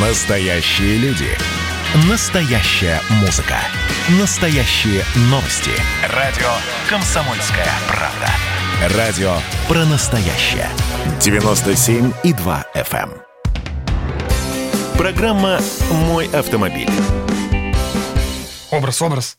Настоящие люди. Настоящая музыка. Настоящие новости. Радио «Комсомольская правда». Радио про настоящее. 97,2 FM. эм. Программа «Мой автомобиль». Образ, образ.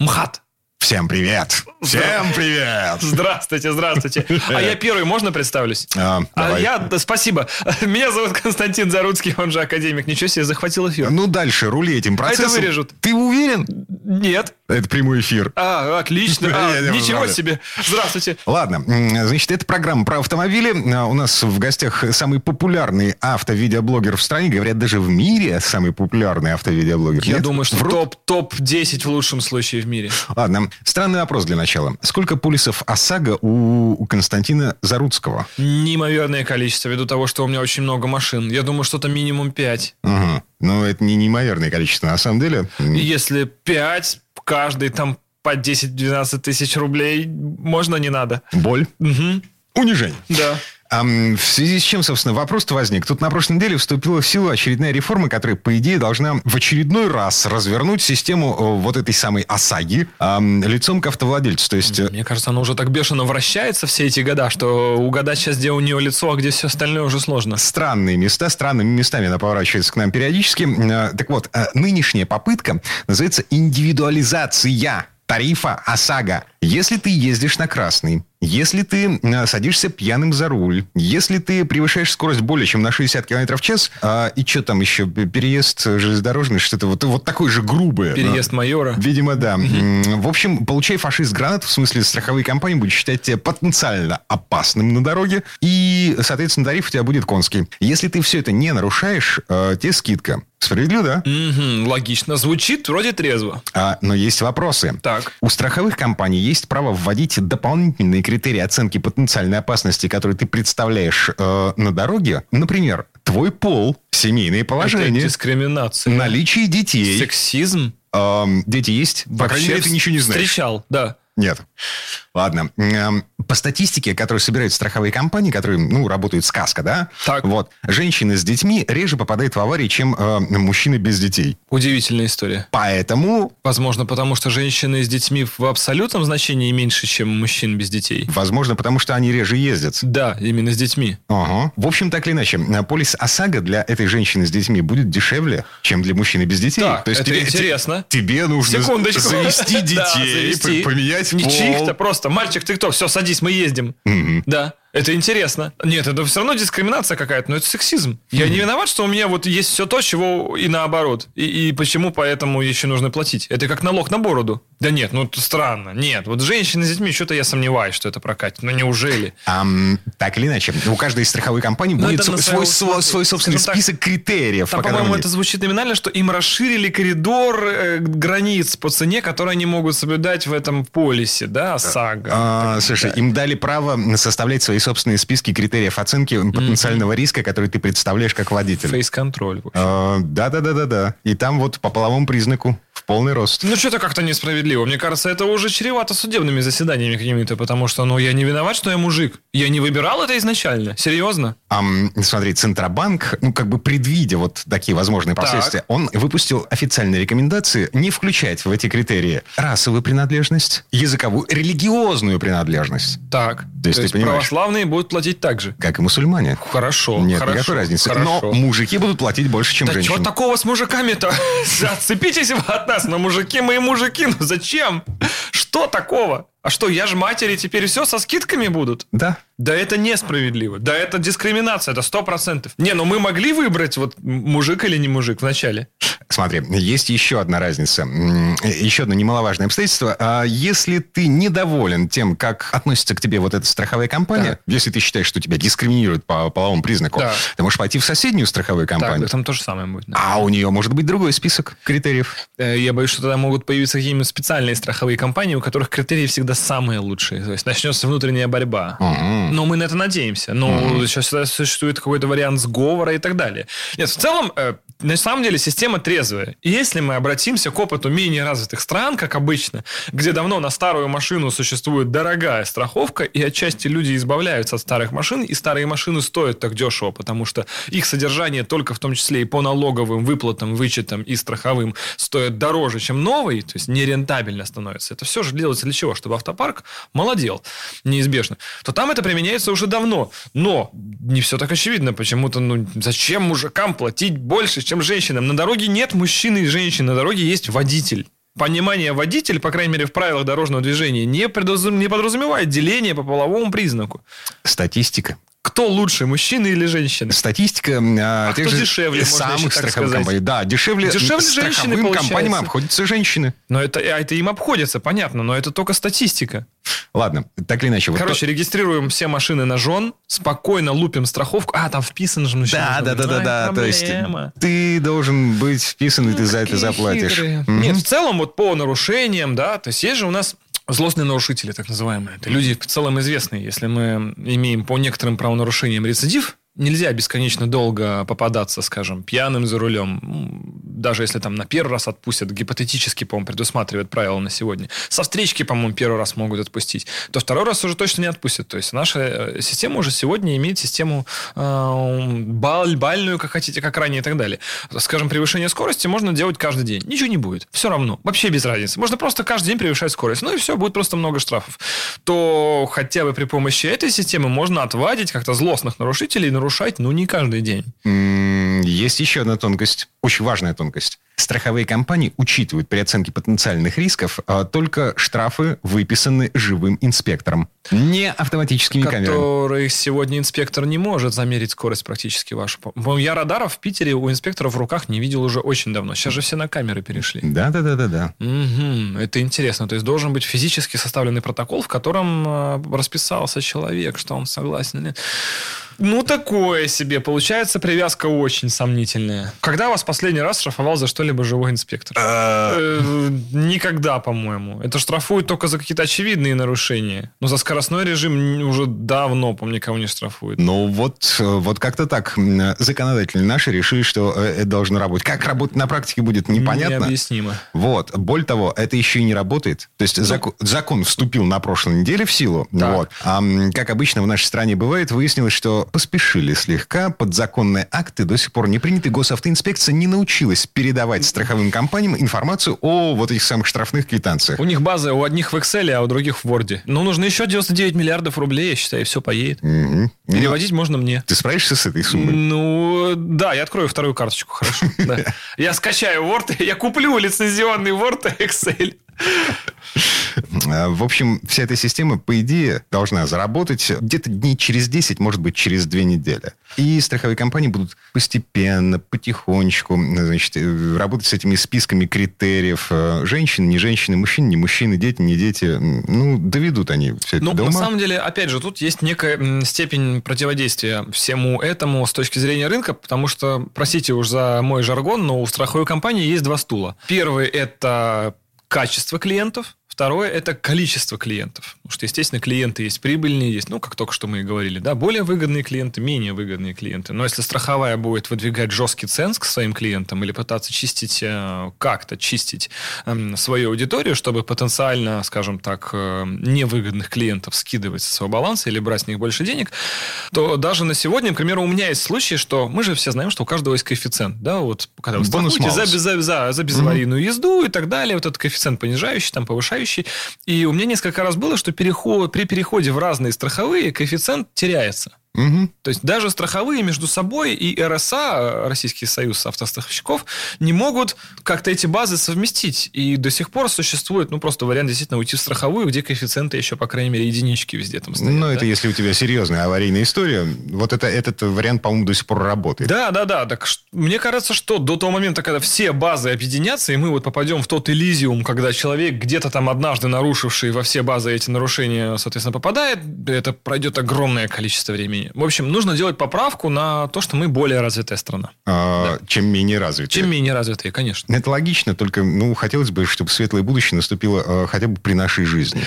МХАТ. Всем привет! Всем привет! Здравствуйте, здравствуйте. А я первый, можно представлюсь? А, А я, да, спасибо. Меня зовут Константин Заруцкий, он же академик. Ничего себе, захватил эфир. Ну, дальше рули этим процессом. вырежут. Ты уверен? Нет. Это прямой эфир. А, отлично. А, ничего себе. Здравствуйте. Ладно, значит, это программа про автомобили. А, У нас в гостях самый популярный автовидеоблогер в стране. Говорят, даже в мире самый популярный автовидеоблогер. Я Нет? думаю, что Врут? топ, топ-10 в лучшем случае в мире. Ладно, странный вопрос для начала. Сколько полисов ОСАГО у, Константина Заруцкого? Неимоверное количество, ввиду того, что у меня очень много машин. Я думаю, что-то минимум 5. Ага. Ну, это не неимоверное количество, на самом деле. Если 5, каждый там по 10-12 тысяч рублей, можно, не надо. Боль. Мгм. Унижение. Да. Ам, в связи с чем, собственно, вопрос-то возник. Тут на прошлой неделе вступила в силу очередная реформа, которая, по идее, должна в очередной раз развернуть систему э, вот этой самой ОСАГИ лицом к автовладельцу. То есть... э, Мне кажется, она уже так бешено вращается все эти года, что угадать сейчас, где у нее лицо, а где все остальное уже сложно. Странные места, странными местами она поворачивается к нам периодически. Э, Так вот, нынешняя попытка называется индивидуализация тарифа ОСАГО. Если ты ездишь на красный, если ты э, садишься пьяным за руль, если ты превышаешь скорость более чем на 60 км в час, а, и что там еще, переезд железнодорожный, что-то вот, вот такое же грубое. Переезд майора. Видимо, да. В общем, получай фашист гранат, в смысле страховые компании будут считать тебя потенциально опасным на дороге, и, соответственно, тариф у тебя будет конский. Если ты все это не нарушаешь, э, тебе скидка. Справедливо, да? Мгм, логично. Звучит вроде трезво. А, но есть вопросы. Так. У страховых компаний есть право вводить дополнительные критерии оценки потенциальной опасности, которые ты представляешь э, на дороге. Например, твой пол, семейное Это положение, дискриминация. наличие детей. Сексизм. Эм, дети есть? По крайней мере, ты ничего не знаешь. Встречал, да. Нет. Ладно. Эм, По статистике, которую собирают страховые компании, которые, ну, работают сказка, да? Так. Вот. Женщины с детьми реже попадают в аварии, чем э, мужчины без детей. Удивительная история. Поэтому, Возможно, потому что женщины с детьми в абсолютном значении меньше, чем мужчин без детей. возможно, потому что они реже ездят. Да, именно с детьми. Ага. В общем, так или иначе, э, полис ОСАГО для этой женщины с детьми будет дешевле, чем для мужчины без детей. Так, это интересно. те- Тебе нужно Секундочку. завести Да, детей, завести. поменять Чих-то, просто. Мальчик, ты кто? Все, садись, мы ездим. Да. Это интересно. Нет, это все равно дискриминация какая-то, но это сексизм. Я не виноват, что у меня вот есть все то, чего и наоборот. И, и почему поэтому еще нужно платить? Это как налог на бороду. Да нет, ну это странно. Нет, вот женщины с детьми, что-то я сомневаюсь, что это прокатит. Ну неужели? Ам, так или иначе, у каждой страховой компании Ну, будет свой, свой, усмотрения. свой собственный так, список критериев. Там, по по-моему, это звучит номинально, что им расширили коридор э, границ по цене, которые они могут соблюдать в этом полисе, да, САГА. А, слушай, им дали право составлять свои собственные списки критериев оценки потенциального риска, который ты представляешь как водитель. Фейс-контроль. А, Да-да-да-да-да. И там вот по половому признаку в полный рост. Ну, что-то как-то несправедливо. Мне кажется, это уже чревато судебными заседаниями какими-то, потому что, ну, я не виноват, что я мужик. Я не выбирал это изначально. Серьезно. Ам, смотри, Центробанк, ну, как бы предвидя вот такие возможные Так. последствия, он выпустил официальные рекомендации не включать в эти критерии расовую принадлежность, языковую, религиозную принадлежность, Так. То есть ты понимаешь? православные будут платить так же. как и мусульмане. Хорошо. Нет хорошо, никакой разницы. Хорошо. Но мужики будут платить больше, чем Да женщины. что такого с мужиками-то? Отцепитесь вы от нас, но мужики мои мужики, ну зачем? Что такого? А что, я ж матери теперь все со скидками будут? Да. Да это несправедливо. Да это дискриминация, это сто процентов. Не, ну мы могли выбрать вот мужик или не мужик вначале. Смотри, есть еще одна разница, еще одно немаловажное обстоятельство. А Если ты недоволен тем, как относится к тебе вот эта страховая компания, Так. если ты считаешь, что тебя дискриминируют по половому признаку, Да. ты можешь пойти в соседнюю страховую Так, компанию. там то же самое будет. да. А у нее может быть другой список критериев. Э, Я боюсь, что тогда могут появиться какие-нибудь специальные страховые компании, у которых критерии всегда самые лучшие. То есть начнется внутренняя борьба. Мгм. Но мы на это надеемся. Но сейчас всегда существует какой-то вариант сговора и так далее. Нет, в целом, э, на самом деле система трезвая. И если мы обратимся к опыту менее развитых стран, как обычно, где давно на старую машину существует дорогая страховка, и отчасти люди избавляются от старых машин, и старые машины стоят так дешево, потому что их содержание только в том числе и по налоговым выплатам, вычетам и страховым стоит дороже, чем новый, то есть нерентабельно становится. Это все же делается для чего? Чтобы автопарк молодел неизбежно. То там это применяется уже давно. Но не все так очевидно. Почему-то, ну, зачем мужикам платить больше, чем женщинам. На дороге нет мужчины и женщин, на дороге есть водитель. Понимание водитель, по крайней мере, в правилах дорожного движения, не, предразум... не подразумевает деление по половому признаку. Статистика. Кто лучше, мужчина или женщина? Статистика а, а тех кто же дешевле, самых страховых компаний. Да, дешевле, дешевле страховым женщины, компаниям обходятся женщины. Но это, а это им обходится, понятно, но это только статистика. Ладно, так или иначе. Короче, вот регистрируем все машины на жен, спокойно лупим страховку. А, там вписан же мужчина. Да, да, да, да, да. То есть ты должен быть вписан, и ты за это заплатишь. Нет, в целом вот по нарушениям, да, то есть есть же у нас Злостные нарушители, так называемые. Это люди в целом известные. Если мы имеем по некоторым правонарушениям рецидив, нельзя бесконечно долго попадаться, скажем, пьяным за рулем. Даже если там на первый раз отпустят, гипотетически, по-моему, предусматривает правила на сегодня. Со встречки, по-моему, первый раз могут отпустить. То второй раз уже точно не отпустят. То есть наша э, система уже сегодня имеет систему э, баль, бальную, как хотите, как ранее и так далее. Скажем, превышение скорости можно делать каждый день. Ничего не будет. Все равно. Вообще без разницы. Можно просто каждый день превышать скорость. Ну и все, будет просто много штрафов. То хотя бы при помощи этой системы можно отвадить как-то злостных нарушителей нарушать, ну, не каждый день. Есть еще одна тонкость, очень важная тонкость. Страховые компании учитывают при оценке потенциальных рисков а, только штрафы, выписанные живым инспектором, не автоматическими Которых камерами. Которых сегодня инспектор не может замерить скорость практически вашу. Я радаров в Питере у инспекторов в руках не видел уже очень давно. Сейчас же все на камеры перешли. Да, да, да, да, да. Угу, это интересно. То есть должен быть физически составленный протокол, в котором а, расписался человек, что он согласен. Или... Ну, такое себе. Получается, привязка очень сомнительная. Когда вас последний раз штрафовал за что-либо живой инспектор? А. Э, никогда, по-моему. Это штрафуют только за какие-то очевидные нарушения. Но за скоростной режим уже давно, по никого не штрафуют. Ну, вот, вот как-то так. Законодатели наши решили, что э, это должно работать. Как работать на практике будет непонятно. Необъяснимо. Вот. Более того, это еще и не работает. То есть ну, закон, закон вступил на прошлой неделе в силу. Так. Вот. А, как обычно в нашей стране бывает, выяснилось, что поспешили слегка. Подзаконные акты до сих пор не приняты. Госавтоинспекция не научилась передавать страховым компаниям информацию о вот этих самых штрафных квитанциях. У них база у одних в Excel, а у других в Word. Но нужно еще 99 миллиардов рублей, я считаю, и все поедет. Угу. Переводить ну, можно мне. Ты справишься с этой суммой? Ну, да, я открою вторую карточку, хорошо. Я скачаю Word, я куплю лицензионный Word и Excel. В общем, вся эта система, по идее, должна заработать где-то дней через 10, может быть, через 2 недели. И страховые компании будут постепенно, потихонечку значит, э, работать с этими списками критериев. Э, женщины, не женщины, мужчины, не мужчины, дети, не дети. Ну, доведут они все это Ну, до ума. на самом деле, опять же, тут есть некая степень противодействия всему этому с точки зрения рынка, потому что, простите уж за мой жаргон, но у страховой компании есть два стула. Первый – это качество клиентов, Второе – это количество клиентов. Потому что, естественно, клиенты есть прибыльные, есть, ну, как только что мы и говорили, да, более выгодные клиенты, менее выгодные клиенты. Но если страховая будет выдвигать жесткий ценз к своим клиентам или пытаться чистить, э, как-то чистить эм, свою аудиторию, чтобы потенциально, скажем так, э, невыгодных клиентов скидывать со своего баланса или брать с них больше денег, то даже на сегодня, к примеру, у меня есть случаи, что мы же все знаем, что у каждого есть коэффициент, да, вот когда вы страхуете за, за, за, за безаварийную mm-hmm. езду и так далее, вот этот коэффициент понижающий, там, повышающий. И у меня несколько раз было, что переход, при переходе в разные страховые коэффициент теряется. Угу. То есть даже страховые между собой и РСА, Российский союз автостраховщиков, не могут как-то эти базы совместить. И до сих пор существует, ну, просто вариант действительно уйти в страховую, где коэффициенты еще, по крайней мере, единички везде там стоят. Ну, да? это если у тебя серьезная аварийная история. Вот это, этот вариант, по-моему, до сих пор работает. Да, да, да. Так мне кажется, что до того момента, когда все базы объединятся, и мы вот попадем в тот элизиум, когда человек где-то там однажды нарушивший во все базы эти нарушения, соответственно, попадает, это пройдет огромное количество времени В общем, нужно делать поправку на то, что мы более развитая страна. А, да. Чем менее развитая. Чем менее развитые, конечно. Это логично, только ну, хотелось бы, чтобы светлое будущее наступило а, хотя бы при нашей жизни.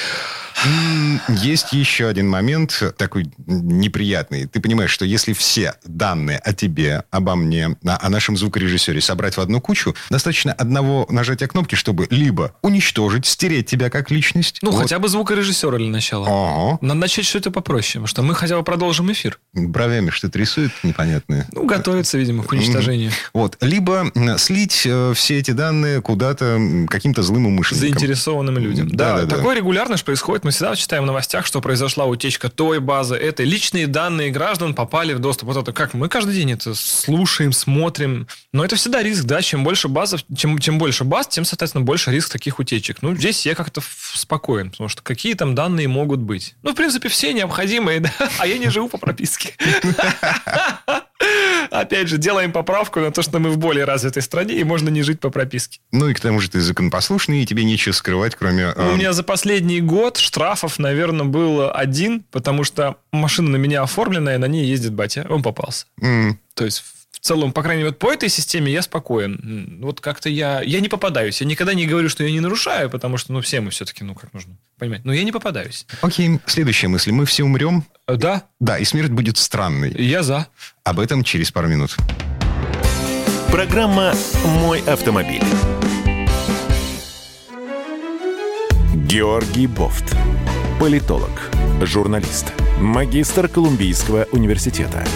Есть еще один момент такой неприятный. Ты понимаешь, что если все данные о тебе, обо мне, о нашем звукорежиссере собрать в одну кучу, достаточно одного нажатия кнопки, чтобы либо уничтожить, стереть тебя как личность. Ну, вот. хотя бы звукорежиссера для начала. Ага. Надо начать что-то попроще, потому что мы хотя бы продолжим эфир. Бровями что-то рисует непонятное. Ну, готовится, видимо, к уничтожению. Вот. Либо слить э, все эти данные куда-то каким-то злым умышленникам. Заинтересованным людям. Да, да, да такое да. регулярно же происходит. Мы всегда читаем в новостях, что произошла утечка той базы, этой. Личные данные граждан попали в доступ. Вот это как? Мы каждый день это слушаем, смотрим. Но это всегда риск, да. Чем больше базов, чем, чем больше баз, тем, соответственно, больше риск таких утечек. Ну, здесь я как-то спокоен, потому что какие там данные могут быть? Ну, в принципе, все необходимые, да. А я не живу по прописке. Опять же, делаем поправку на то, что мы в более развитой стране, и можно не жить по прописке. Ну и к тому же ты законопослушный, и тебе нечего скрывать, кроме... Э... У меня за последний год штрафов, наверное, было один, потому что машина на меня оформленная, на ней ездит батя. Он попался. Mm. То есть целом, по крайней мере, по этой системе я спокоен. Вот как-то я, я не попадаюсь. Я никогда не говорю, что я не нарушаю, потому что, ну, все мы все-таки, ну, как нужно понимать. Но я не попадаюсь. Окей, следующая мысль. Мы все умрем. Э, да. Да, и смерть будет странной. Я за. Об этом через пару минут. Программа «Мой автомобиль». Георгий Бофт. Политолог, журналист, магистр Колумбийского университета –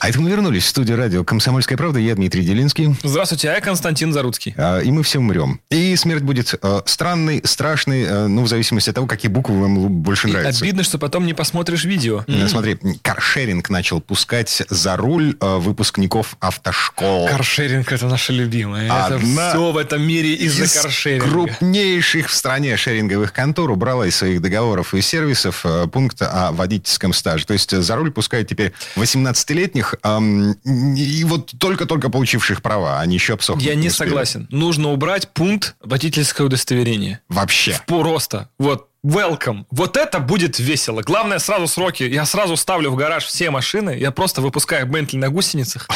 А это мы вернулись в студию радио «Комсомольская правда». Я Дмитрий Делинский. Здравствуйте, а я Константин Заруцкий. А, и мы все умрем. И смерть будет э, странной, страшной, э, ну, в зависимости от того, какие буквы вам больше и нравятся. обидно, что потом не посмотришь видео. Mm. Смотри, каршеринг начал пускать за руль э, выпускников автошкол. Каршеринг – это наше любимое. Одна это все в этом мире из-за из каршеринга. крупнейших в стране шеринговых контор убрала из своих договоров и сервисов э, пункт о водительском стаже. То есть за руль пускают теперь 18-летних эм, и вот только-только получивших права, они еще обсохнут. Я не, не согласен. Нужно убрать пункт водительское удостоверение. Вообще. Просто. Вот Welcome. Вот это будет весело. Главное, сразу сроки. Я сразу ставлю в гараж все машины. Я просто выпускаю Бентли на гусеницах.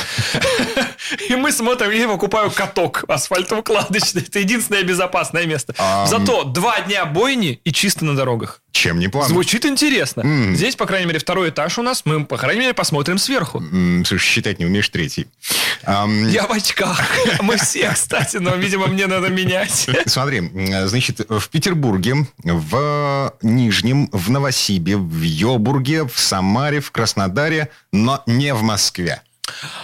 И мы смотрим, я покупаю каток асфальтоукладочный. Это единственное безопасное место. Зато два дня бойни и чисто на дорогах. Чем не план? Звучит интересно. Mm. Здесь, по крайней мере, второй этаж у нас. Мы, по крайней мере, посмотрим сверху. Mm, слушай, считать не умеешь третий. Um... Я в очках. Мы все, кстати, но, видимо, мне надо менять. Смотри, значит, в Петербурге, в Нижнем, в Новосибе, в Йобурге, в Самаре, в Краснодаре, но не в Москве.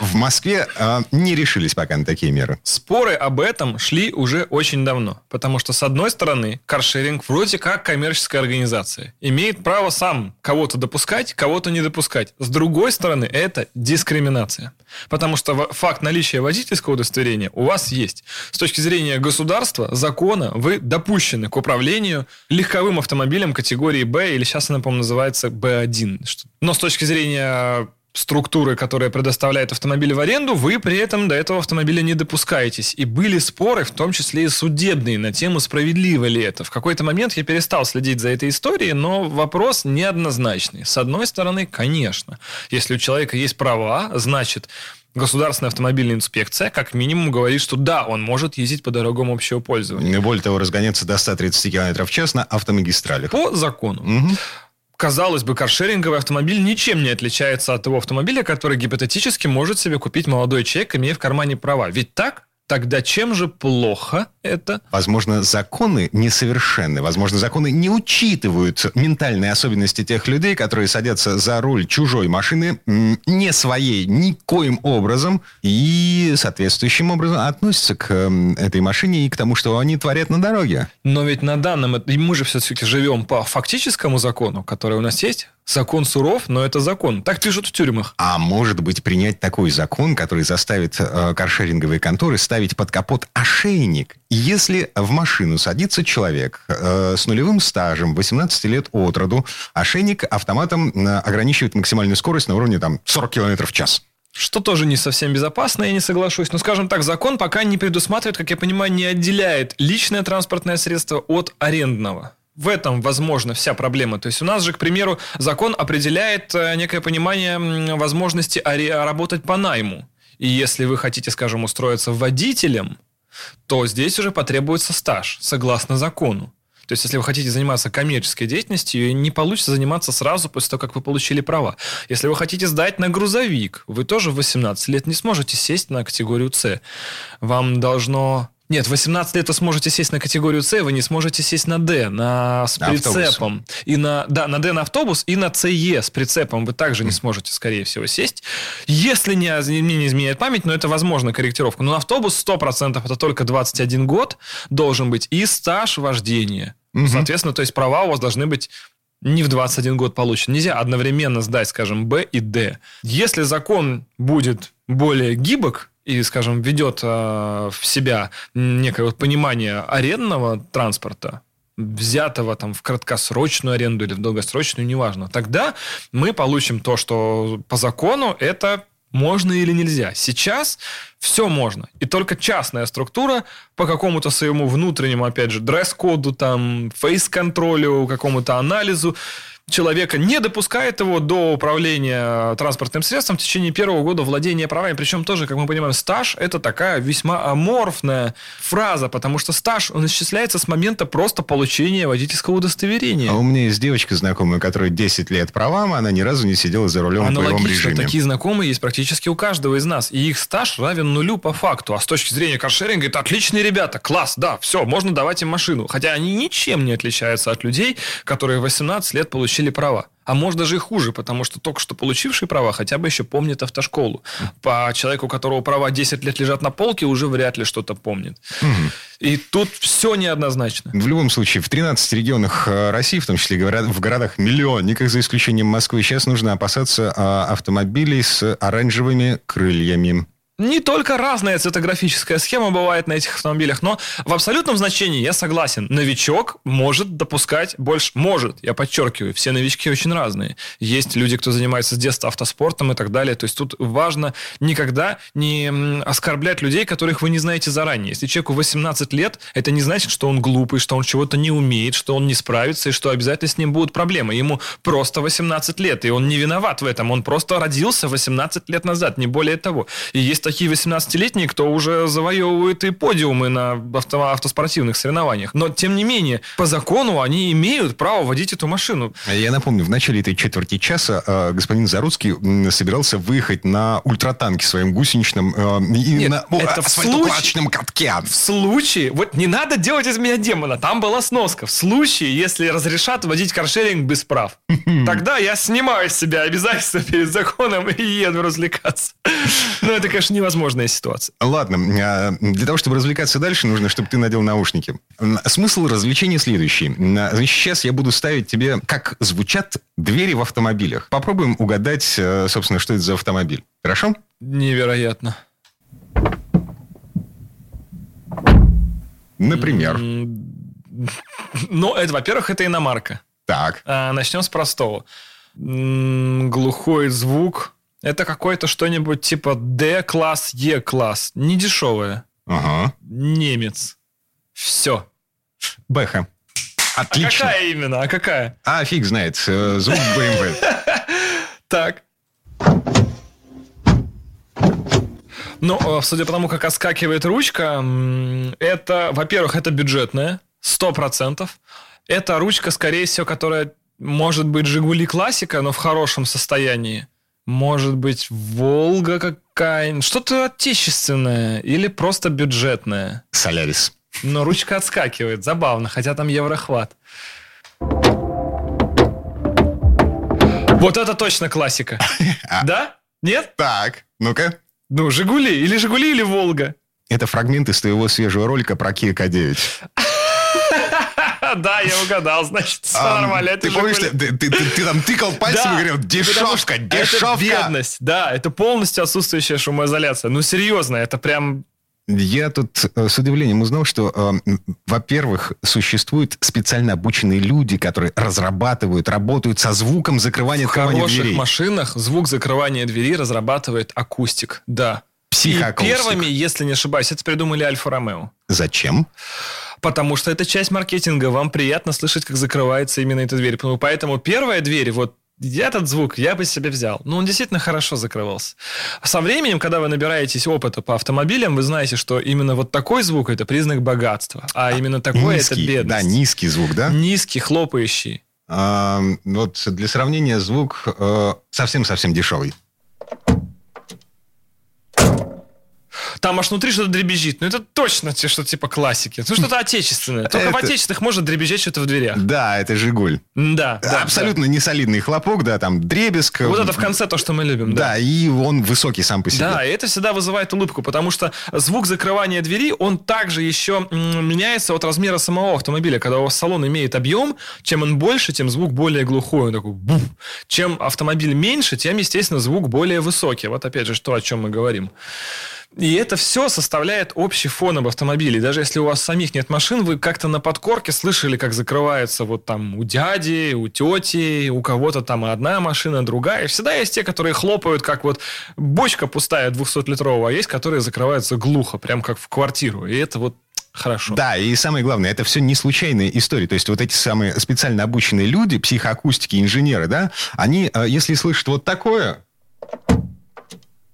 В Москве э, не решились пока на такие меры. Споры об этом шли уже очень давно. Потому что, с одной стороны, каршеринг вроде как коммерческая организация. Имеет право сам кого-то допускать, кого-то не допускать. С другой стороны, это дискриминация. Потому что факт наличия водительского удостоверения у вас есть. С точки зрения государства, закона, вы допущены к управлению легковым автомобилем категории Б, или сейчас она, по-моему, называется Б1. Но с точки зрения структуры, которая предоставляет автомобиль в аренду, вы при этом до этого автомобиля не допускаетесь. И были споры, в том числе и судебные, на тему, справедливо ли это. В какой-то момент я перестал следить за этой историей, но вопрос неоднозначный. С одной стороны, конечно, если у человека есть права, значит, Государственная автомобильная инспекция как минимум говорит, что да, он может ездить по дорогам общего пользования. Более того, разгоняться до 130 км в час на автомагистралях. По закону. Угу казалось бы, каршеринговый автомобиль ничем не отличается от того автомобиля, который гипотетически может себе купить молодой человек, имея в кармане права. Ведь так? Тогда чем же плохо это? Возможно, законы несовершенны. Возможно, законы не учитывают ментальные особенности тех людей, которые садятся за руль чужой машины не своей никоим образом и соответствующим образом относятся к этой машине и к тому, что они творят на дороге. Но ведь на данном... Мы же все-таки живем по фактическому закону, который у нас есть. Закон суров, но это закон. Так пишут в тюрьмах. А может быть принять такой закон, который заставит э, каршеринговые конторы ставить под капот ошейник? Если в машину садится человек э, с нулевым стажем, 18 лет от роду, ошейник автоматом э, ограничивает максимальную скорость на уровне там, 40 км в час. Что тоже не совсем безопасно, я не соглашусь. Но, скажем так, закон пока не предусматривает, как я понимаю, не отделяет личное транспортное средство от арендного. В этом, возможно, вся проблема. То есть у нас же, к примеру, закон определяет э, некое понимание возможности работать по найму. И если вы хотите, скажем, устроиться водителем, то здесь уже потребуется стаж, согласно закону. То есть, если вы хотите заниматься коммерческой деятельностью, не получится заниматься сразу после того, как вы получили права. Если вы хотите сдать на грузовик, вы тоже в 18 лет не сможете сесть на категорию С. Вам должно нет, 18 лет вы сможете сесть на категорию С, вы не сможете сесть на Д, на, с прицепом. И на, да, на Д на автобус и на ЦЕ с прицепом вы также не сможете, скорее всего, сесть. Если не, мне не изменяет память, но это возможно корректировка. Но на автобус 100% это только 21 год должен быть и стаж вождения. Угу. Соответственно, то есть права у вас должны быть не в 21 год получены. Нельзя одновременно сдать, скажем, Б и Д. Если закон будет более гибок, и, скажем, ведет э, в себя некое вот понимание арендного транспорта, взятого там в краткосрочную аренду или в долгосрочную, неважно, тогда мы получим то, что по закону это можно или нельзя. Сейчас все можно. И только частная структура по какому-то своему внутреннему, опять же, дресс-коду, там, фейс-контролю, какому-то анализу человека не допускает его до управления транспортным средством в течение первого года владения правами. Причем тоже, как мы понимаем, стаж – это такая весьма аморфная фраза, потому что стаж, он исчисляется с момента просто получения водительского удостоверения. А у меня есть девочка знакомая, которая 10 лет правам, она ни разу не сидела за рулем в боевом режиме. такие знакомые есть практически у каждого из нас. И их стаж равен нулю по факту. А с точки зрения каршеринга, это отличные ребята, класс, да, все, можно давать им машину. Хотя они ничем не отличаются от людей, которые 18 лет получили получили права. А может даже и хуже, потому что только что получивший права хотя бы еще помнит автошколу. По человеку, у которого права 10 лет лежат на полке, уже вряд ли что-то помнит. Угу. И тут все неоднозначно. В любом случае, в 13 регионах э, России, в том числе в городах миллионниках, за исключением Москвы, сейчас нужно опасаться а, автомобилей с оранжевыми крыльями. Не только разная цветографическая схема бывает на этих автомобилях, но в абсолютном значении я согласен. Новичок может допускать больше. Может, я подчеркиваю, все новички очень разные. Есть люди, кто занимается с детства автоспортом и так далее. То есть тут важно никогда не оскорблять людей, которых вы не знаете заранее. Если человеку 18 лет, это не значит, что он глупый, что он чего-то не умеет, что он не справится и что обязательно с ним будут проблемы. Ему просто 18 лет, и он не виноват в этом. Он просто родился 18 лет назад, не более того. И есть такие 18-летние, кто уже завоевывает и подиумы на авто, автоспортивных соревнованиях. Но, тем не менее, по закону они имеют право водить эту машину. Я напомню, в начале этой четверти часа э, господин Заруцкий собирался выехать на ультратанке своим гусеничным э, Нет, на это в случае, катке. В случае, вот не надо делать из меня демона, там была сноска. В случае, если разрешат водить каршеринг без прав, тогда я снимаю с себя обязательства перед законом и еду развлекаться. Но это, конечно, невозможная ситуация. Ладно, а, для того, чтобы развлекаться дальше, нужно, чтобы ты надел наушники. Смысл развлечения следующий. Значит, сейчас я буду ставить тебе, как звучат двери в автомобилях. Попробуем угадать, э, собственно, что это за автомобиль. Хорошо? Невероятно. Например? Ну, это, во-первых, это иномарка. Так. А, начнем с простого. Глухой звук, это какой-то что-нибудь типа D-класс, E-класс. Не дешевое. Ага. Немец. Все. Бэха. Отлично. А какая именно? А какая? А, фиг знает. Э, звук BMW. Так. Ну, э, судя по тому, как оскакивает ручка, это, во-первых, это бюджетная, сто процентов. Это ручка, скорее всего, которая может быть Жигули классика, но в хорошем состоянии. Может быть, Волга какая-нибудь. Что-то отечественное или просто бюджетное. Солярис. Но ручка отскакивает. Забавно, хотя там еврохват. Вот это точно классика. А. Да? Нет? Так, ну-ка. Ну, Жигули. Или Жигули, или Волга. Это фрагмент из твоего свежего ролика про Kia K9. Да, я угадал, значит, все нормально. Ты помнишь, ты там тыкал пальцем и говорил, дешевка, дешевка. Это бедность, да, это полностью отсутствующая шумоизоляция. Ну, серьезно, это прям Я тут э, с удивлением узнал, что, э, во-первых, существуют специально обученные люди, которые разрабатывают, работают со звуком закрывания В открывания хороших дверей. машинах звук закрывания двери разрабатывает акустик. Да. И Психоакустик. первыми, если не ошибаюсь, это придумали Альфа-Ромео. Зачем? Потому что это часть маркетинга. Вам приятно слышать, как закрывается именно эта дверь. Ну, Поэтому первая дверь, вот этот звук я бы себе взял. Ну, он действительно хорошо закрывался. Со временем, когда вы набираетесь опыта по автомобилям, вы знаете, что именно вот такой звук – это признак богатства. А именно такой – это бедность. да, низкий звук, да? Низкий, хлопающий. А, вот для сравнения звук э, совсем-совсем дешевый. Там аж внутри что-то дребезжит. Ну, это точно те, что типа классики. Ну, что-то отечественное. Только в Это- отечественных может дребезжать что-то в дверях. Да, это «Жигуль». Да, да. Абсолютно несолидный хлопок, да, там дребезг. да. Вот это в конце то, что мы любим. Да, и он высокий сам по себе. Да, и это всегда вызывает улыбку, потому что звук закрывания двери, он также еще меняется от размера самого автомобиля. Когда у вас салон имеет объем, чем он больше, тем звук более глухой. Он такой буф. Чем автомобиль меньше, тем, естественно, звук более высокий. Вот опять же, то, о чем мы говорим. И это все составляет общий фон об автомобиле. Даже если у вас самих нет машин, вы как-то на подкорке слышали, как закрывается вот там у дяди, у тети, у кого-то там одна машина, другая. Всегда есть те, которые хлопают, как вот бочка пустая 200-литровая, а есть, которые закрываются глухо, прям как в квартиру. И это вот хорошо. Да, и самое главное, это все не случайные истории. То есть вот эти самые специально обученные люди, психоакустики, инженеры, да, они, э, если слышат вот такое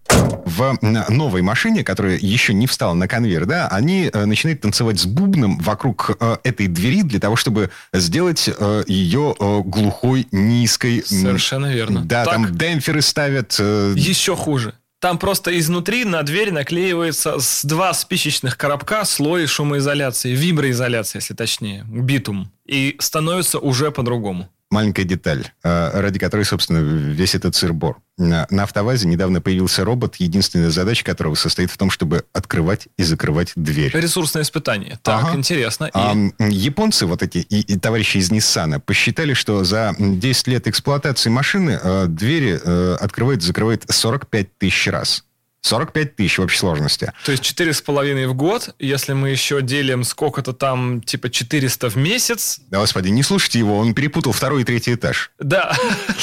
в новой машине, которая еще не встала на конвейер, да, они э, начинают танцевать с бубном вокруг э, этой двери для того, чтобы сделать э, ее глухой, низкой. Совершенно верно. Да, Так. там демпферы ставят. Еще хуже. Там просто изнутри на дверь наклеивается с два спичечных коробка слой шумоизоляции, виброизоляции, если точнее, битум. И становится уже по-другому. Маленькая деталь, э, ради которой, собственно, весь этот сыр-бор. На, автовазе недавно появился робот, единственная задача которого состоит в том, чтобы открывать и закрывать дверь. Ресурсное испытание. Так, Ага. интересно. И- А, японцы, вот эти и, и товарищи из Ниссана, посчитали, что за м, 10 лет эксплуатации машины э, двери э, открывает и закрывает 45 тысяч раз. 45 тысяч в общей сложности. То есть четыре с половиной в год, если мы еще делим сколько-то там, типа 400 в месяц. Да, господи, не слушайте его, он перепутал второй и третий этаж. Да,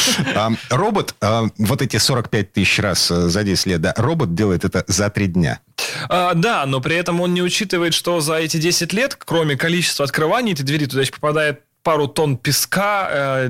робот, а, вот эти 45 тысяч раз э, за 10 лет, да, робот делает это за 3 дня. А, да, но при этом он не учитывает, что за эти 10 лет, кроме количества открываний этой двери, туда еще попадает пару тонн песка, э,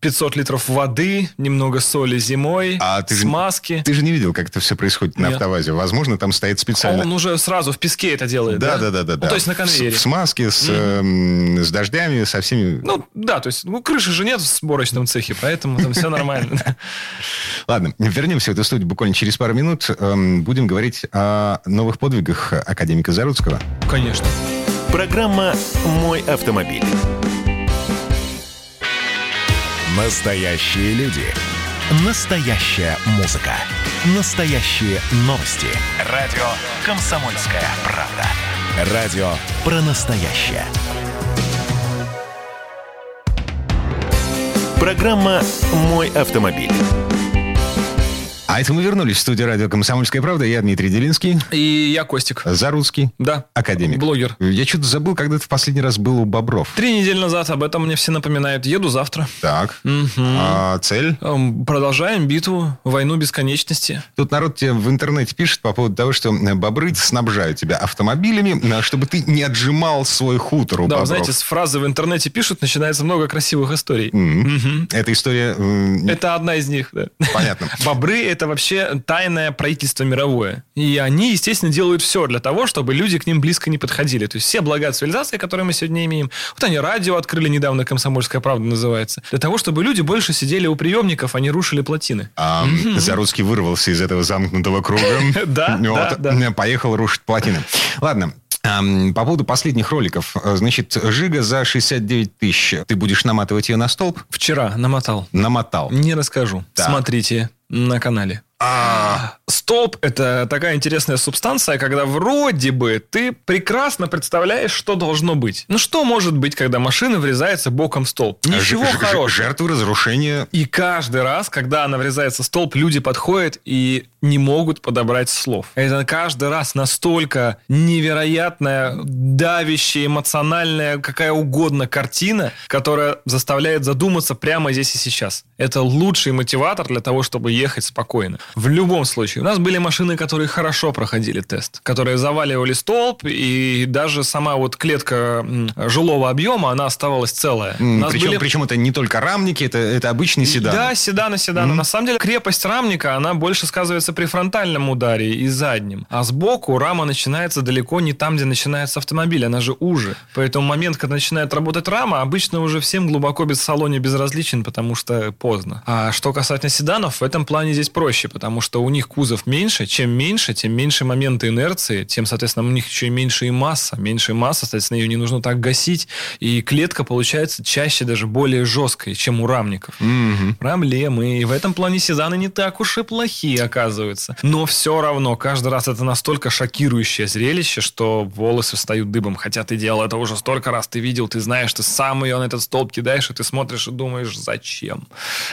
500 литров воды, немного соли зимой, А ты же- смазки. Ты же не видел, как это все происходит на Нет. автовазе. Возможно, там стоит специально... Он уже сразу в песке это делает, да? Да, да, да, да. Ну, да. то есть на конвейере. В, смазке, с, эм, с дождями, со всеми... Ну, да, то есть, ну, крыши же нет в сборочном цехе, поэтому там все нормально. Ладно, вернемся в эту студию буквально через пару минут. Эм, Будем говорить о новых подвигах академика Заруцкого. Конечно. Программа «Мой автомобиль». Настоящие люди. Настоящая музыка. Настоящие новости. Радио «Комсомольская правда». Радио про настоящее. Программа «Мой автомобиль». А это мы вернулись в студию радио «Комсомольская правда». Я Дмитрий Делинский, И я Костик. Заруцкий, Да. академик. Блогер. Я что-то забыл, когда ты в последний раз был у Бобров. Три недели назад об этом мне все напоминают. Еду завтра. Так. Мгм. А цель? Эм, Продолжаем битву, войну бесконечности. Тут народ тебе в интернете пишет по поводу того, что бобры снабжают тебя автомобилями, чтобы ты не отжимал свой хутор у да, бобров. знаете, с фразы в интернете пишут, начинается много красивых историй. М. Мгм. Эта история... Это одна из них, да. Понятно. Бобры – это вообще тайное правительство мировое. И они, естественно, делают все для того, чтобы люди к ним близко не подходили. То есть все блага цивилизации, которые мы сегодня имеем. Вот они радио открыли недавно, «Комсомольская правда» называется. Для того, чтобы люди больше сидели у приемников, а не рушили плотины. А, Заруцкий вырвался из этого замкнутого круга. Да, да, да. Поехал рушить плотины. Ладно. Ам, По поводу последних роликов. Э, Значит, Жига за 69 тысяч. Ты будешь наматывать ее на столб? Вчера намотал. Намотал. Не расскажу. Так. Смотрите на канале. А. Столб – это такая интересная субстанция, когда вроде бы ты прекрасно представляешь, что должно быть. Ну что может быть, когда машина врезается боком в столб? Ничего Ж- ж- хорошего. Жертвы разрушения. И каждый раз, когда она врезается в столб, люди подходят и не могут подобрать слов. Это каждый раз настолько невероятная, давящая, эмоциональная, какая угодно картина, которая заставляет задуматься прямо здесь и сейчас. Это лучший мотиватор для того, чтобы ехать спокойно. В любом случае. У нас были машины, которые хорошо проходили тест, которые заваливали столб, и даже сама вот клетка жилого объема, она оставалась целая. Нас Причем, были- причем это не только рамники, это, это обычный седан. да, седаны, седаны. На самом деле крепость рамника, она больше сказывается при фронтальном ударе и заднем. А сбоку рама начинается далеко не там, где начинается автомобиль, она же уже. Поэтому момент, когда начинает работать рама, обычно уже всем глубоко без салоне безразличен, потому что поздно. А что касательно седанов, в этом плане здесь проще, потому что у них кузов меньше. Чем меньше, тем меньше моменты инерции, тем, соответственно, у них еще и меньше и масса. Меньше масса, соответственно, ее не нужно так гасить. И клетка получается чаще даже более жесткой, чем у рамников Мгм. проблемы. И в этом плане седаны не так уж и плохие, оказывается. Но все равно, каждый раз это настолько шокирующее зрелище, что волосы встают дыбом. Хотя ты делал это уже столько раз, ты видел, ты знаешь, ты сам ее на этот столб кидаешь, и ты смотришь и думаешь, зачем?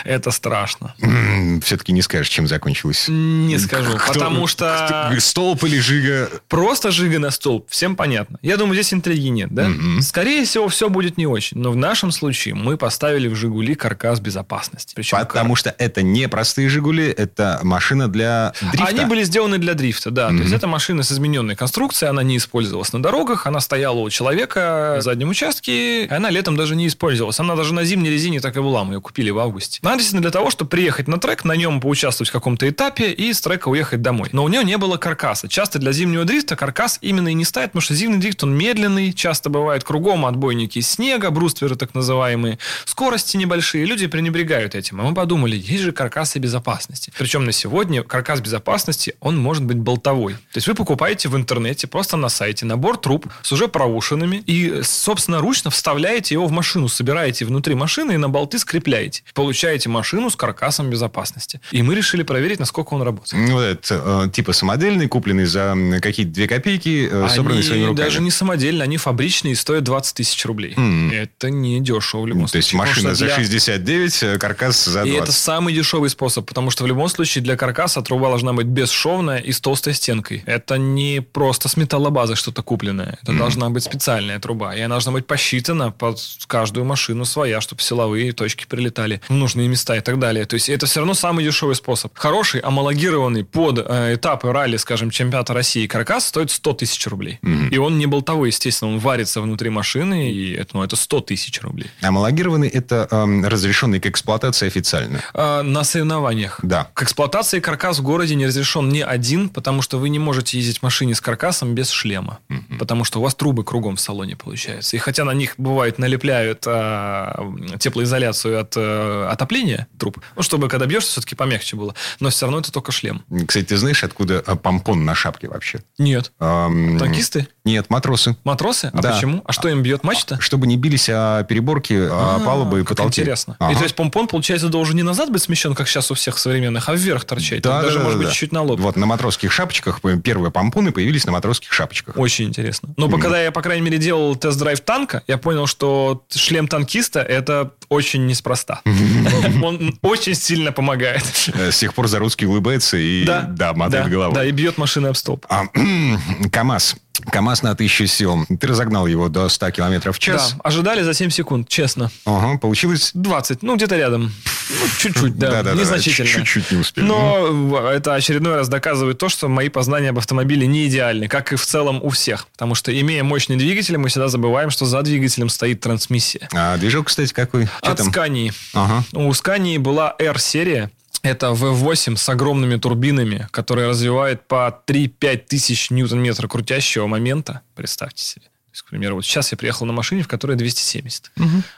Это страшно. М, Все-таки не скажешь, чем закончилось. Не скажу, Кто- потому что... кто- Столб или жига? Просто жига на столб, всем понятно. Я думаю, здесь интриги нет, да? Мгм. Скорее всего, все будет не очень. Но в нашем случае мы поставили в «Жигули» каркас безопасности. Причем Потому что это не простые «Жигули», это машина для дрифта. Они были сделаны для дрифта, да. То есть это машина с измененной конструкцией, она не использовалась на дорогах, она стояла у человека в заднем участке, и она летом даже не использовалась. Она даже на зимней резине так и была, мы ее купили в августе. Она действительно для того, чтобы приехать на трек, на нем поучаствовать в каком-то этапе и с трека уехать домой. Но у нее не было каркаса. Часто для зимнего дрифта каркас именно и не ставят, потому что зимний дрифт, он медленный, часто бывает кругом отбойники снега, брустверы так называемые, скорости небольшие, люди пренебрегают этим. А мы подумали, есть же каркасы безопасности. Причем на сегодня каркас безопасности, он может быть болтовой. То есть вы покупаете в интернете, просто на сайте, набор труб с уже проушинами и, собственно, ручно вставляете его в машину, собираете внутри машины и на болты скрепляете. Получаете машину с каркасом безопасности. И мы решили проверить, насколько он работает. Ну, это э, типа самодельный, купленный за какие-то две копейки, э, собранный Они своими руками. даже не самодельные, они фабричные и стоят 20 тысяч рублей. Мгм. Это не дешево в любом Ну, То есть случае. машина за для- 69, э, каркас за И 20. это самый дешевый способ, потому что в любом случае для каркаса труба должна быть бесшовная и с толстой стенкой. Это не просто с металлобазы что-то купленное. Это должна быть специальная труба. И она должна быть посчитана под каждую машину своя, чтобы силовые точки прилетали в нужные места и так далее. То есть это все равно самый дешевый способ. Хороший, амалогированный под э, этапы ралли, скажем, чемпионата России каркас стоит 100 тысяч рублей. И он не болтовой, естественно, он варится внутри машины, и это, ну, это 100 тысяч рублей. Амалогированный – это эм, разрешенный к эксплуатации официально. А, на соревнованиях. Да. К эксплуатации каркас в городе не разрешен ни один, потому что вы не можете ездить в машине с каркасом без шлема. Потому что у вас трубы кругом в салоне получаются. И хотя на них, бывает, налепляют а, теплоизоляцию от а, отопления труб, ну, чтобы когда бьешься, все-таки помягче было. Но все равно это только шлем. Кстати, ты знаешь, откуда э, помпон на шапке вообще? Нет. Эм, Танкисты? Нет, матросы. Матросы? А Да. почему? А что им бьет мачта? Чтобы не бились о переборки, о А, палубы и потолки. интересно. Ага. И то есть помпон, получается, должен не назад быть смещен, как сейчас у всех современных, а вверх торчать. Да, Даже, да, может да, быть, да. чуть-чуть на лоб. Вот на матросских шапочках э, первые помпоны появились на матросских шапочках. Очень интересно. Но по- когда я, по крайней мере, делал тест-драйв танка, я понял, что шлем танкиста – это очень неспроста. Он очень сильно помогает. Э, С тех пор Заруцкий улыбается и да, мотает да, головой. Да, и бьет машины об столб. А, КАМАЗ. КАМАЗ на 1000 сил. Ты разогнал его до 100 километров в час. Да, ожидали за 7 секунд, честно. Ага, получилось... 20, ну, где-то рядом. Ну, чуть-чуть, да, Да-да-да, незначительно. чуть-чуть не успели. Но в- это очередной раз доказывает то, что мои познания об автомобиле не идеальны, как и в целом у всех. Потому что, имея мощный двигатель, мы всегда забываем, что за двигателем стоит трансмиссия. А движок, кстати, какой? Чё От там? Scania. Ага. У Scania была R-серия. Это V8 с огромными турбинами, которые развивают по 3-5 тысяч ньютон-метра крутящего момента. Представьте себе. То есть, к примеру, вот сейчас я приехал на машине, в которой 270.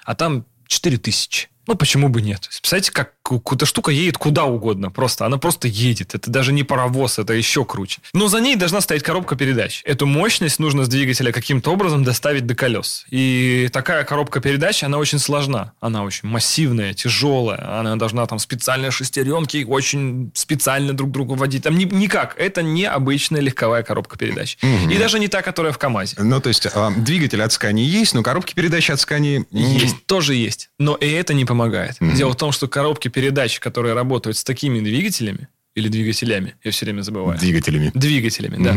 А там 4000. Ну, почему бы нет? Представляете, как эта штука едет куда угодно. Просто она просто едет. Это даже не паровоз, это еще круче. Но за ней должна стоять коробка передач. Эту мощность нужно с двигателя каким-то образом доставить до колес. И такая коробка передач, она очень сложна. Она очень массивная, тяжелая. Она должна там специальные шестеренки очень специально друг другу водить. Там ни, никак. Это не обычная легковая коробка передач. Угу. И даже не та, которая в КАМАЗе. Ну, то есть, э, двигатель от Scania есть, но коробки передач от Scania... Есть, тоже есть. Но и это не помогает. Угу. Дело в том, что коробки передач, которые работают с такими двигателями, или двигателями, я все время забываю. Двигателями. Двигателями, да.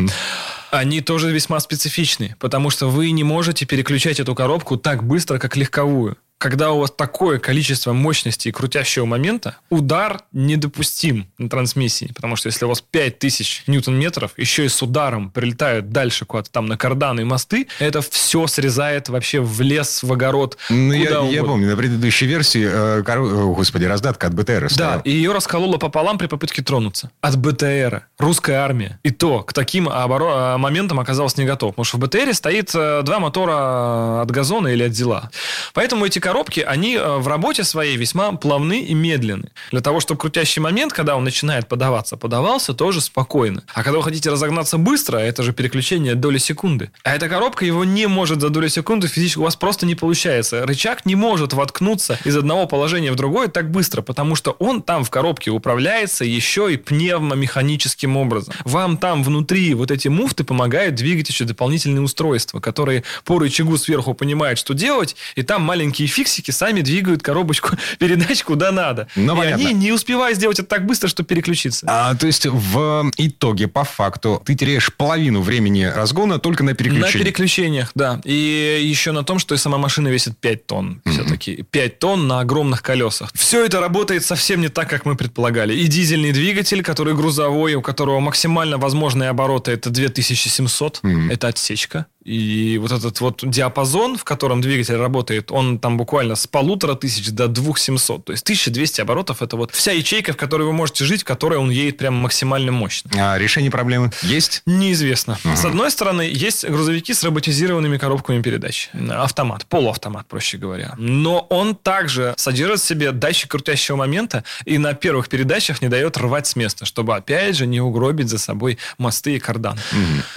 Они тоже весьма специфичны, потому что вы не можете переключать эту коробку так быстро, как легковую когда у вас такое количество мощности и крутящего момента, удар недопустим на трансмиссии. Потому что если у вас 5000 ньютон-метров, еще и с ударом прилетают дальше куда-то там на карданы и мосты, это все срезает вообще в лес, в огород. Ну, я, я помню, на предыдущей версии, э, кор... господи, раздатка от БТР Да, и ее раскололо пополам при попытке тронуться. От БТР. Русская армия. И то к таким оборо... моментам оказалась не готов. Потому что в БТРе стоит э, два мотора от газона или от зила. Поэтому эти коробки, они э, в работе своей весьма плавны и медленны. Для того, чтобы крутящий момент, когда он начинает подаваться, подавался тоже спокойно. А когда вы хотите разогнаться быстро, это же переключение доли секунды. А эта коробка его не может за долю секунды физически, у вас просто не получается. Рычаг не может воткнуться из одного положения в другое так быстро, потому что он там в коробке управляется еще и пневмомеханическим образом. Вам там внутри вот эти муфты помогают двигать еще дополнительные устройства, которые по рычагу сверху понимают, что делать, и там маленькие фишки фиксики сами двигают коробочку передач куда надо. Ну, и понятно. они не успевают сделать это так быстро, чтобы переключиться. А, то есть в итоге, по факту, ты теряешь половину времени разгона только на переключениях. На переключениях, да. И еще на том, что и сама машина весит 5 тонн. Mm-hmm. Все-таки 5 тонн на огромных колесах. Все это работает совсем не так, как мы предполагали. И дизельный двигатель, который грузовой, у которого максимально возможные обороты это 2700. Mm-hmm. Это отсечка. И вот этот вот диапазон, в котором двигатель работает, он там буквально с полутора тысяч до двух семьсот. То есть 1200 оборотов – это вот вся ячейка, в которой вы можете жить, в которой он едет прям максимально мощно. А решение проблемы есть? Неизвестно. Угу. С одной стороны, есть грузовики с роботизированными коробками передач. Автомат, полуавтомат, проще говоря. Но он также содержит в себе датчик крутящего момента и на первых передачах не дает рвать с места, чтобы, опять же, не угробить за собой мосты и кардан.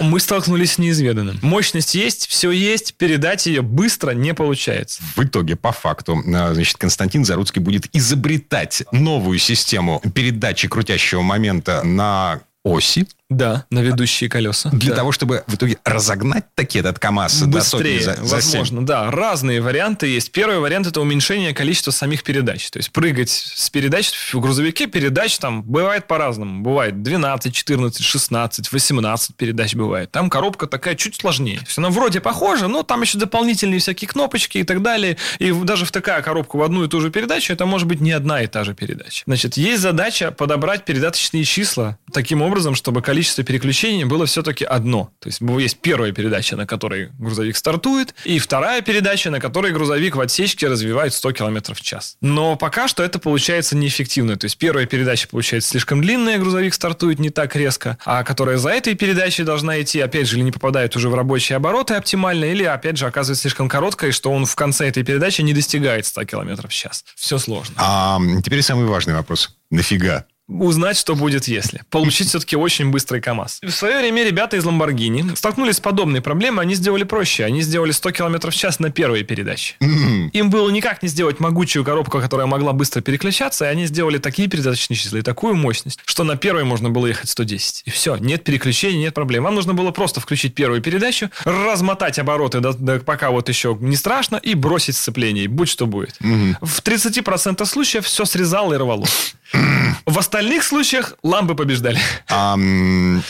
Угу. Мы столкнулись с неизведанным. Мощность мощность есть, все есть, передать ее быстро не получается. В итоге, по факту, а, значит, Константин Заруцкий будет изобретать новую систему передачи крутящего момента на оси, да, на ведущие колеса. Для да. того, чтобы в итоге разогнать таки этот КАМАЗ Быстрее, до сотни за, за возможно, 7. да. Разные варианты есть. Первый вариант – это уменьшение количества самих передач. То есть прыгать с передач в грузовике передач там бывает по-разному. Бывает 12, 14, 16, 18 передач бывает. Там коробка такая чуть сложнее. Есть она вроде похожа, но там еще дополнительные всякие кнопочки и так далее. И даже в такая коробку в одну и ту же передачу это может быть не одна и та же передача. Значит, есть задача подобрать передаточные числа таким образом, чтобы количество количество переключений было все-таки одно. То есть есть первая передача, на которой грузовик стартует, и вторая передача, на которой грузовик в отсечке развивает 100 км в час. Но пока что это получается неэффективно. То есть первая передача получается слишком длинная, грузовик стартует не так резко, а которая за этой передачей должна идти, опять же, или не попадает уже в рабочие обороты оптимально, или, опять же, оказывается слишком короткой, что он в конце этой передачи не достигает 100 км в час. Все сложно. А теперь самый важный вопрос. Нафига? Узнать, что будет если. Получить все-таки очень быстрый КАМАЗ. В свое время ребята из Ламборгини столкнулись с подобной проблемой. Они сделали проще. Они сделали 100 км в час на первой передаче. Им было никак не сделать могучую коробку, которая могла быстро переключаться, и они сделали такие передаточные числа и такую мощность, что на первой можно было ехать 110. И все, нет переключений, нет проблем. Вам нужно было просто включить первую передачу, размотать обороты, до, до, пока вот еще не страшно, и бросить сцепление, будь что будет. В 30% случаев все срезало и рвало. В остальных случаях лампы побеждали. А,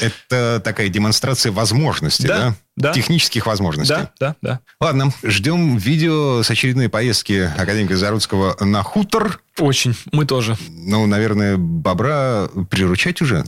это такая демонстрация возможностей, да? да? Технических возможностей. Да, да, да. Ладно, ждем видео с очередной поездки академика Заруцкого на хутор Очень. Мы тоже. Ну, наверное, бобра приручать уже?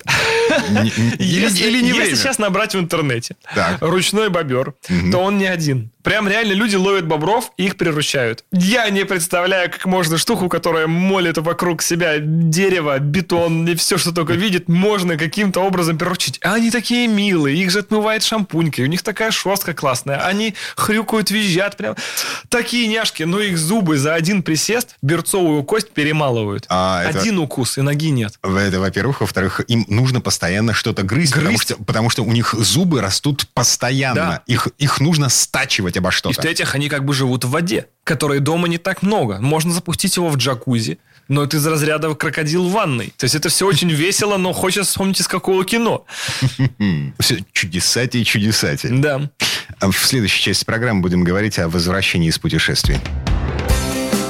Или, не Если сейчас набрать в интернете ручной бобер, то он не один. Прям реально люди ловят бобров и их приручают. Я не представляю, как можно штуку, которая молит вокруг себя дерево, бетон и все, что только видит, можно каким-то образом приручить. А они такие милые, их же отмывает шампунькой, у них такая шерстка классная, они хрюкают, визжат, прям такие няшки, но их зубы за один присест берцовую кость перемалывают. А один это... укус и ноги нет. Это, во-первых. Во-вторых, им нужно постоянно что-то грызть, грызть. Потому, что, потому что у них зубы растут постоянно. Да. Их, их нужно стачивать обо что-то. И в-третьих, они как бы живут в воде, которой дома не так много. Можно запустить его в джакузи, но это из разряда крокодил в ванной. То есть это все очень весело, но хочется вспомнить из какого кино. Все чудесатей, чудесатей. Да. В следующей части программы будем говорить о возвращении из путешествий.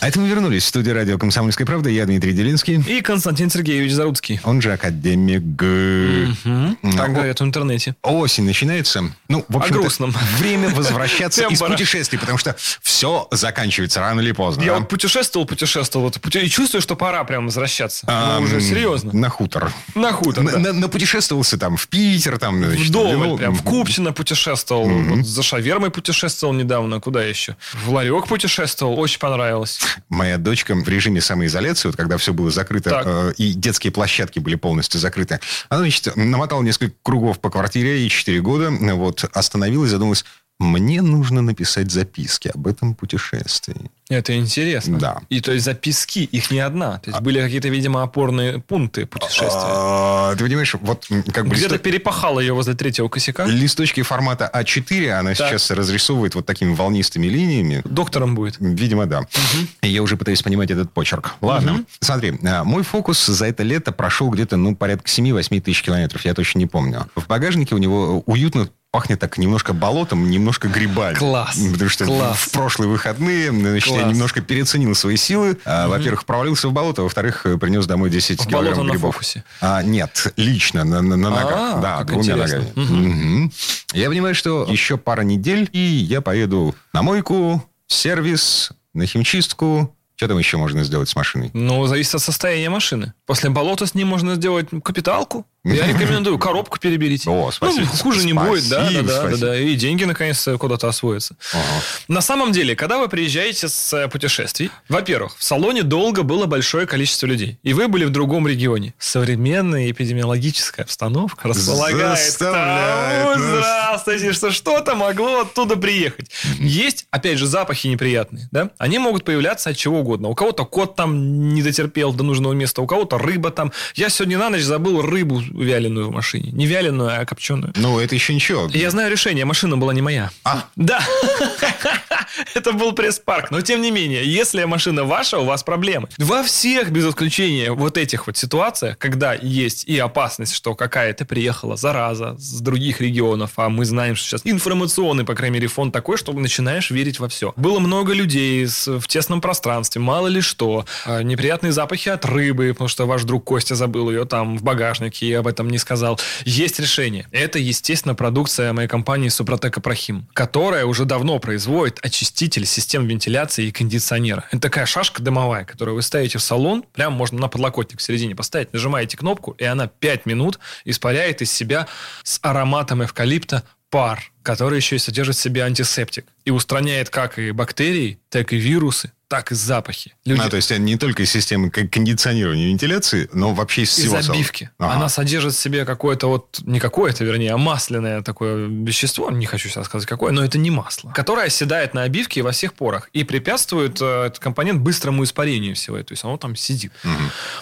А это мы вернулись в студию радио «Комсомольская правда». Я Дмитрий Делинский. И Константин Сергеевич Заруцкий. Он же академик. Угу. Так говорят в интернете. Осень начинается. Ну, в общем грустном. время возвращаться из путешествий, потому что все заканчивается рано или поздно. Я вот путешествовал, путешествовал, и чувствую, что пора прям возвращаться. Ну, уже серьезно. На хутор. На хутор, На путешествовался там в Питер, там... Вдоволь, прям в Купчино путешествовал. За шавермой путешествовал недавно. Куда еще? В Ларек путешествовал. Очень понравилось. Моя дочка в режиме самоизоляции, вот когда все было закрыто, э, и детские площадки были полностью закрыты, она, значит, намотала несколько кругов по квартире, и 4 года, вот, остановилась, задумалась, мне нужно написать записки об этом путешествии. Это интересно. Да. И то есть записки, их не одна. То есть а... были какие-то, видимо, опорные пункты путешествия. А, ты понимаешь, вот как бы... Где-то листо... перепахала ее возле третьего косяка. Листочки формата А4 она так. сейчас разрисовывает вот такими волнистыми линиями. Доктором будет. Видимо, да. Угу. Я уже пытаюсь понимать этот почерк. Ладно. Угу. Смотри, а, мой фокус за это лето прошел где-то, ну, порядка 7-8 тысяч километров. Я точно не помню. В багажнике у него уютно пахнет так немножко болотом, немножко грибами. Класс. Потому что Класс. в прошлые выходные значит, Класс. я немножко переоценил свои силы. А, угу. Во-первых, провалился в болото, во-вторых, принес домой 10 в килограмм грибов. На фокусе. А, нет, лично на, на, на ногах. А, да, двумя ногами. Угу. Угу. Я понимаю, что еще пара недель, и я поеду на мойку, сервис, на химчистку, что там еще можно сделать с машиной? Ну, зависит от состояния машины. После болота с ним можно сделать капиталку. Я рекомендую коробку переберите. О, спасибо. Ну, хуже не будет, да, да, да, да, да. И деньги наконец-то куда-то освоятся. Ага. На самом деле, когда вы приезжаете с э, путешествий, во-первых, в салоне долго было большое количество людей, и вы были в другом регионе. Современная эпидемиологическая обстановка располагает к тому, здравствуйте, что что-то могло оттуда приехать. Есть, опять же, запахи неприятные, да? Они могут появляться от чего угодно. У кого-то кот там не дотерпел до нужного места, у кого-то рыба там. Я сегодня на ночь забыл рыбу вяленую в машине. Не вяленую, а копченую. Ну, это еще ничего. Я знаю решение. Машина была не моя. А? Да. Это был пресс-парк. Но, тем не менее, если машина ваша, у вас проблемы. Во всех, без исключения, вот этих вот ситуациях, когда есть и опасность, что какая-то приехала зараза с других регионов, а мы знаем, что сейчас информационный, по крайней мере, фон такой, что начинаешь верить во все. Было много людей в тесном пространстве, мало ли что. А, неприятные запахи от рыбы, потому что ваш друг Костя забыл ее там в багажнике об этом не сказал. Есть решение. Это, естественно, продукция моей компании Супротек Апрахим, которая уже давно производит очиститель систем вентиляции и кондиционера. Это такая шашка дымовая, которую вы ставите в салон, прям можно на подлокотник в середине поставить, нажимаете кнопку, и она 5 минут испаряет из себя с ароматом эвкалипта пар, который еще и содержит в себе антисептик. И устраняет как и бактерии, так и вирусы, так и запахи. Люди... А, то есть не только из системы кондиционирования и вентиляции, но вообще из всего Из обивки. Ага. Она содержит в себе какое-то вот, не какое-то, вернее, а масляное такое вещество, не хочу сейчас сказать какое, но это не масло, которое оседает на обивке во всех порах и препятствует э, этот компонент быстрому испарению всего. То есть оно там сидит. Угу.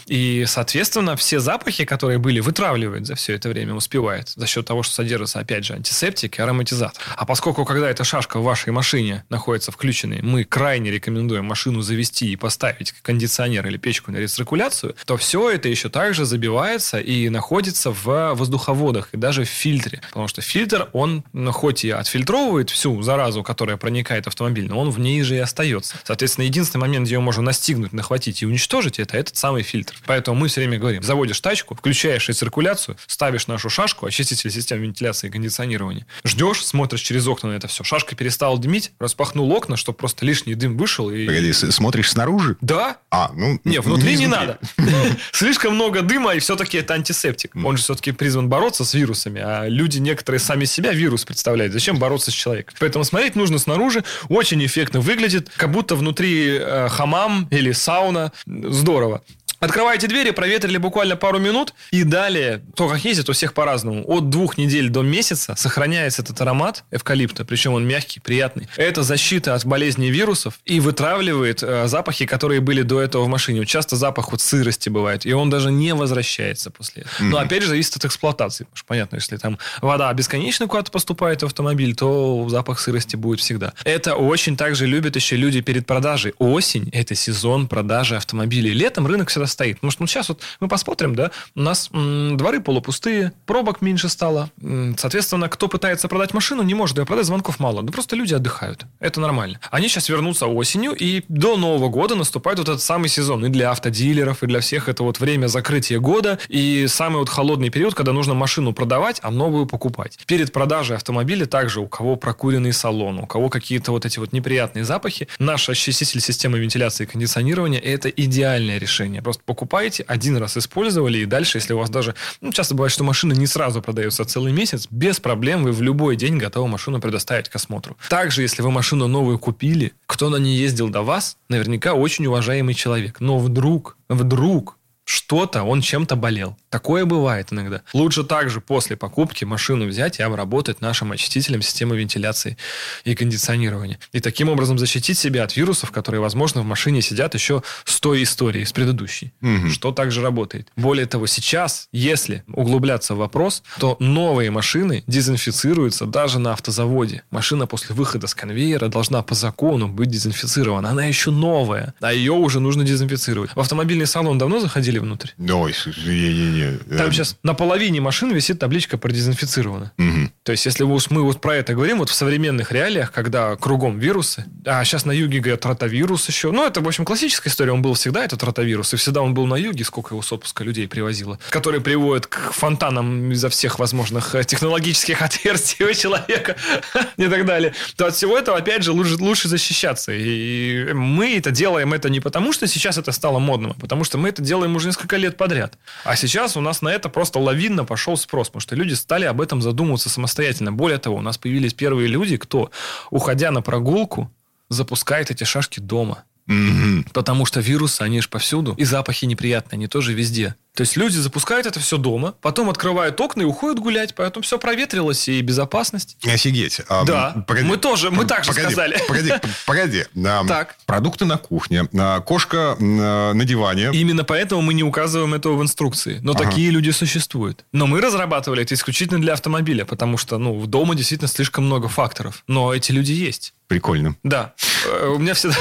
И, соответственно, все запахи, которые были, вытравливает за все это время, успевает за счет того, что содержится, опять же, антисептик и ароматизатор. А поскольку, когда эта шашка в вашей машине находится включенной, мы крайне рекомендуем машину завести и поставить кондиционер или печку на рециркуляцию, то все это еще также забивается и находится в воздуховодах и даже в фильтре. Потому что фильтр, он ну, хоть и отфильтровывает всю заразу, которая проникает в автомобиль, но он в ней же и остается. Соответственно, единственный момент, где ее можно настигнуть, нахватить и уничтожить, это этот самый фильтр. Поэтому мы все время говорим, заводишь тачку, включаешь рециркуляцию, ставишь нашу шашку, очиститель системы вентиляции и кондиционирования, ждешь, смотришь через окна на это все. Шашка перестала дымить, распахнул окна, чтобы просто лишний дым вышел. И... Погоди, смотришь снаружи? Да. А, ну... Не, внутри не, не надо. Слишком много дыма, и все-таки это антисептик. Он же все-таки призван бороться с вирусами, а люди некоторые сами себя вирус представляют. Зачем бороться с человеком? Поэтому смотреть нужно снаружи. Очень эффектно выглядит, как будто внутри э, хамам или сауна. Здорово. Открываете двери, проветрили буквально пару минут, и далее, то, как ездит, у всех по-разному. От двух недель до месяца сохраняется этот аромат эвкалипта, причем он мягкий, приятный. Это защита от болезней вирусов и вытравливает э, запахи, которые были до этого в машине. Часто запах вот сырости бывает, и он даже не возвращается после этого. Mm-hmm. Но опять же, зависит от эксплуатации. Потому что понятно, если там вода бесконечно куда-то поступает в автомобиль, то запах сырости будет всегда. Это очень также любят еще люди перед продажей. Осень – это сезон продажи автомобилей. Летом рынок всегда стоит. Потому что ну, сейчас вот мы посмотрим, да, у нас м, дворы полупустые, пробок меньше стало. Соответственно, кто пытается продать машину, не может ее продать, звонков мало. Ну, просто люди отдыхают. Это нормально. Они сейчас вернутся осенью, и до Нового года наступает вот этот самый сезон. И для автодилеров, и для всех это вот время закрытия года, и самый вот холодный период, когда нужно машину продавать, а новую покупать. Перед продажей автомобиля также у кого прокуренный салон, у кого какие-то вот эти вот неприятные запахи, наш очиститель системы вентиляции и кондиционирования – это идеальное решение. Просто просто покупаете, один раз использовали, и дальше, если у вас даже... Ну, часто бывает, что машина не сразу продается целый месяц, без проблем вы в любой день готовы машину предоставить к осмотру. Также, если вы машину новую купили, кто на ней ездил до вас, наверняка очень уважаемый человек. Но вдруг, вдруг что-то, он чем-то болел. Такое бывает иногда. Лучше также после покупки машину взять и обработать нашим очистителем системы вентиляции и кондиционирования. И таким образом защитить себя от вирусов, которые, возможно, в машине сидят еще с той истории, с предыдущей. Угу. Что также работает. Более того, сейчас, если углубляться в вопрос, то новые машины дезинфицируются даже на автозаводе. Машина после выхода с конвейера должна по закону быть дезинфицирована. Она еще новая, а ее уже нужно дезинфицировать. В автомобильный салон давно заходили залили внутрь. Ой, не, не, не. Там сейчас на половине машин висит табличка продезинфицирована. Угу. То есть, если мы вот про это говорим, вот в современных реалиях, когда кругом вирусы, а сейчас на юге говорят ротавирус еще. Ну, это, в общем, классическая история. Он был всегда, этот ротавирус. И всегда он был на юге, сколько его с отпуска людей привозило. Которые приводят к фонтанам изо всех возможных э, технологических отверстий у человека и так далее. То от всего этого, опять же, лучше, лучше защищаться. И мы это делаем это не потому, что сейчас это стало модным, а потому что мы это делаем уже несколько лет подряд. А сейчас у нас на это просто лавинно пошел спрос, потому что люди стали об этом задумываться самостоятельно. Более того, у нас появились первые люди, кто, уходя на прогулку, запускает эти шашки дома. Угу. Потому что вирусы, они же повсюду. И запахи неприятные, они тоже везде. То есть люди запускают это все дома, потом открывают окна и уходят гулять, поэтому все проветрилось и безопасность. Офигеть. А, да. Погоди, мы тоже, мы так же погоди, сказали. Погоди, погоди. Так. Продукты на кухне, кошка на диване. Именно поэтому мы не указываем этого в инструкции. Но ага. такие люди существуют. Но мы разрабатывали это исключительно для автомобиля, потому что ну, в дома действительно слишком много факторов. Но эти люди есть. Прикольно. Да. Э, у меня всегда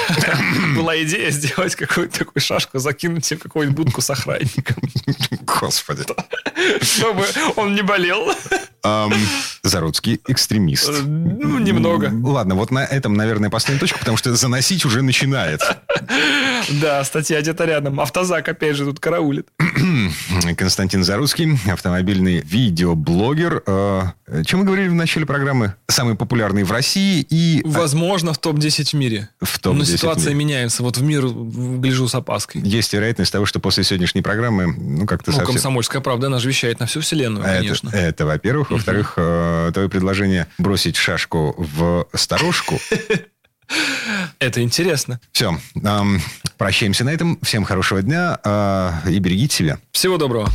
была идея сделать какую-то такую шашку, закинуть в какую-нибудь будку с охранником. Господи. Чтобы он не болел. Заруцкий экстремист. Э, ну, немного. Ладно, вот на этом, наверное, последняя точка, потому что заносить уже начинается. Да, статья где-то рядом. Автозак опять же тут караулит. Константин Заруцкий, автомобильный видеоблогер. Э, чем мы говорили в начале программы? Самый популярный в России и... Возможно, в топ-10 в мире. В топ-10 Но ситуация меняется. Вот в мир гляжу с опаской. Есть вероятность того, что после сегодняшней программы, ну, как-то ну, совсем... «Комсомольская правда», она же вещает на всю вселенную, это, конечно. Это, во-первых. Во-вторых, э, твое предложение бросить шашку в сторожку. Это интересно. Все, эм, прощаемся на этом. Всем хорошего дня э, и берегите себя. Всего доброго.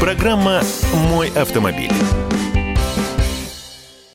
Программа «Мой автомобиль».